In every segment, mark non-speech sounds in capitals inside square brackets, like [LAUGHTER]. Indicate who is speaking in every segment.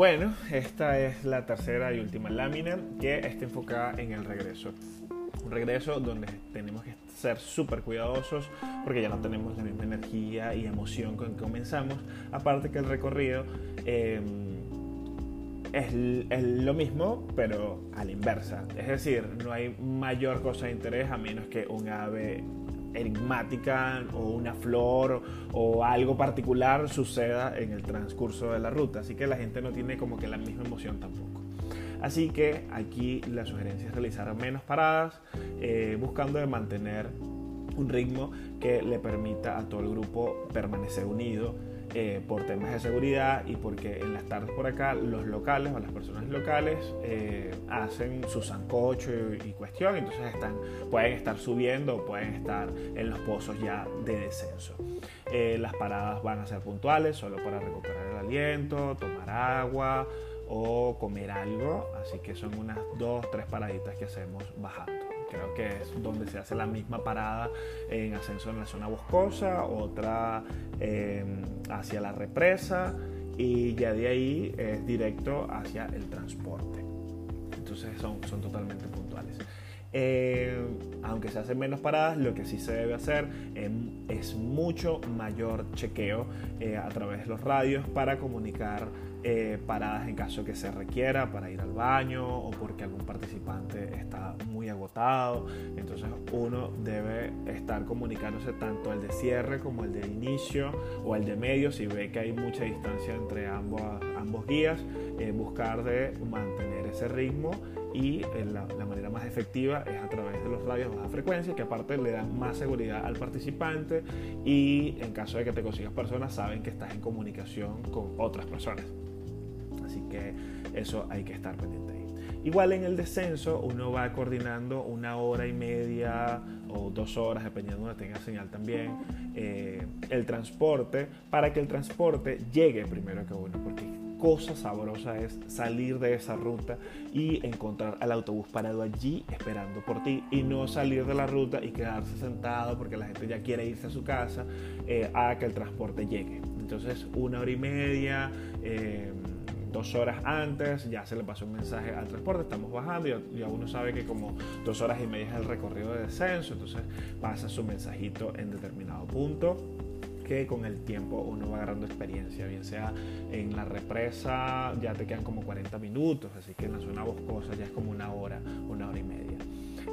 Speaker 1: Bueno, esta es la tercera y última lámina que está enfocada en el regreso. Un regreso donde tenemos que ser súper cuidadosos porque ya no tenemos la misma energía y emoción con que comenzamos. Aparte que el recorrido em, es, es, lo mismo, pero a la inversa. Es decir, no hay mayor cosa de interés a menos que un ave enigmática o una flor o algo particular suceda en el transcurso de la ruta. Así que la gente no tiene como que la misma emoción tampoco. Así que aquí la sugerencia es realizar menos paradas, eh, buscando mantener un ritmo que le permita a todo el grupo permanecer unido eh, por temas de seguridad y porque en las tardes por acá los locales o las personas locales eh, hacen su sancocho y, cuestión, entonces están, pueden estar subiendo pueden estar en los pozos ya de descenso. Eh, las paradas van a ser puntuales, solo para recuperar el aliento, tomar agua o comer algo, así que son unas dos, tres paraditas que hacemos bajando creo que es donde se hace la misma parada en ascenso en la zona boscosa, otra em, hacia la represa y ya de ahí es directo hacia el transporte. Entonces son, son totalmente puntuales. Eh, aunque se hacen menos paradas, lo que sí se debe hacer em, es mucho mayor chequeo eh, a través de los radios para comunicar eh, paradas en caso que se requiera para ir al baño o porque algún participante está muy agotado. Entonces uno debe estar comunicándose tanto el de cierre como el de inicio o el de medio si ve que hay mucha distancia entre ambos, ambos guías, buscar de mantener ese ritmo y eh, la, manera más efectiva es a través de los radios de baja frecuencia que aparte le dan más seguridad al participante y en caso de que te consigas personas saben que estás en comunicación con otras personas. Así que eso hay que estar pendiente ahí. Igual en el descenso uno va coordinando una hora y media o dos horas dependiendo de donde tenga señal también eh, el transporte para que el transporte llegue primero que uno porque cosa sabrosa es salir de esa ruta y encontrar al autobús parado allí esperando por ti y no salir de la ruta y quedarse sentado porque la gente ya quiere irse a su casa eh, a que el transporte llegue. Entonces una hora y media, eh, dos horas antes ya se le pasó un mensaje al transporte, estamos bajando y ya uno sabe que como dos horas y media es el recorrido de descenso, entonces pasa su mensajito en determinado punto que con el tiempo uno va agarrando experiencia, bien sea en la represa ya te quedan como 40 minutos, así que en la zona boscosa ya es como una hora, una hora y media.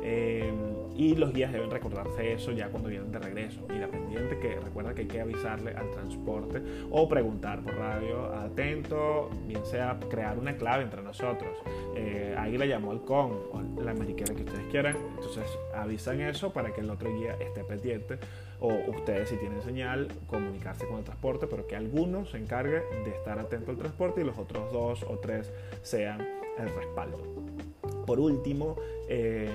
Speaker 1: Eh, y los guías deben recordarse eso ya cuando vienen de regreso. Y la pendiente que recuerda que hay que avisarle al transporte o preguntar por radio atento, bien sea crear una clave entre nosotros. Eh, ahí la llamó el con o la mariquera que ustedes quieran. Entonces avisan eso para que el otro guía esté pendiente o ustedes si tienen señal comunicarse con el transporte, pero que alguno se encargue de estar atento al transporte y los otros dos o tres sean el respaldo. Por último, eh,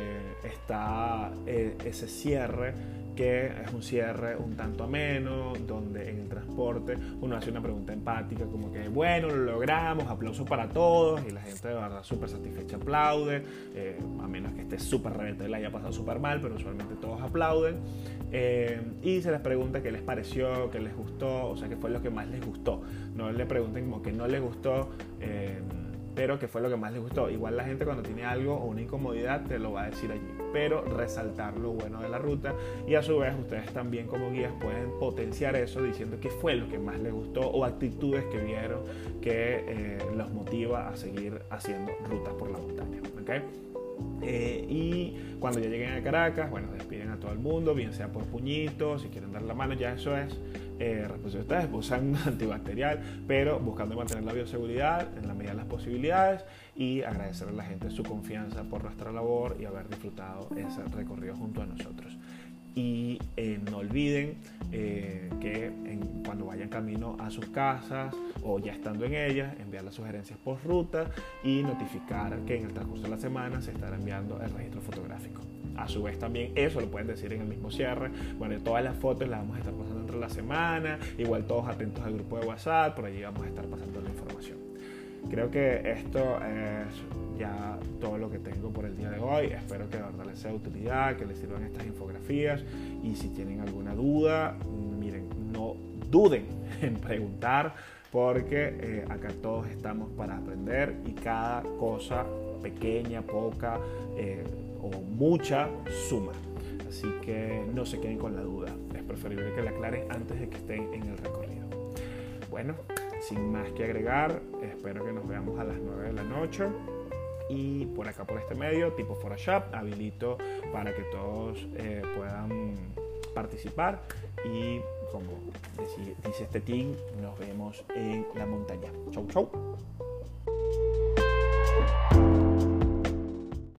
Speaker 1: está eh, ese cierre que es un cierre un tanto ameno, donde en el transporte uno hace una pregunta empática como que, bueno, lo logramos, aplausos para todos, y la gente de verdad súper satisfecha aplaude, eh, a menos que esté súper reventado y la haya pasado súper mal, pero usualmente todos aplauden, y se les pregunta qué les pareció, qué les gustó, o sea, qué fue lo que más les gustó, no le pregunten como que no les gustó pero que fue lo que más les gustó. Igual la gente cuando tiene algo o una incomodidad te lo va a decir allí, pero resaltar lo bueno de la ruta y a su vez ustedes también como guías pueden potenciar eso diciendo qué fue lo que más les gustó o actitudes que vieron que eh, los motiva a seguir haciendo rutas por la montaña. ¿okay? Eh, y cuando ya lleguen a Caracas, bueno, despiden a todo el mundo, bien sea por puñitos, si quieren dar la mano, ya eso es eh, responsabilidad de ustedes, usan [LAUGHS] antibacterial, pero buscando mantener la bioseguridad en la medida de las posibilidades y agradecer a la gente su confianza por nuestra labor y haber disfrutado ese recorrido junto a nosotros. Y eh, no olviden eh, que cuando vayan camino a sus casas o ya estando en ellas, enviar las sugerencias por ruta y notificar que en el transcurso de la semana se estará enviando el registro fotográfico. A su vez también eso lo pueden decir en el mismo cierre. Bueno, todas las fotos las vamos a estar pasando entre la semana. Igual todos atentos al grupo de WhatsApp, por allí vamos a estar pasando la información. Creo que esto es ya todo lo que tengo por el día de hoy. Espero que de verdad les sea de utilidad, que les sirvan estas infografías. Y si tienen alguna duda, miren, no duden [LAUGHS] en preguntar porque eh, acá todos estamos para aprender y cada cosa pequeña, poca eh, o mucha suma. Así que no se queden con la duda. Es preferible que la aclaren antes de que estén en el recorrido. Bueno, sin más que agregar, espero que nos veamos a las 9 de la noche y por acá por este medio, tipo Photoshop, habilito para que todos eh, puedan participar y como dice este team, nos vemos en la montaña. Chau, chau.